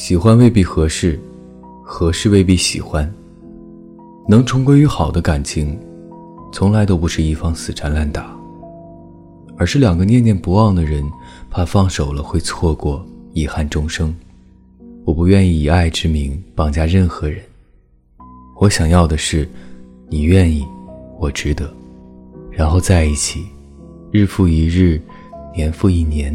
喜欢未必合适，合适未必喜欢。能重归于好的感情，从来都不是一方死缠烂打，而是两个念念不忘的人，怕放手了会错过，遗憾终生。我不愿意以爱之名绑架任何人，我想要的是，你愿意，我值得，然后在一起，日复一日，年复一年。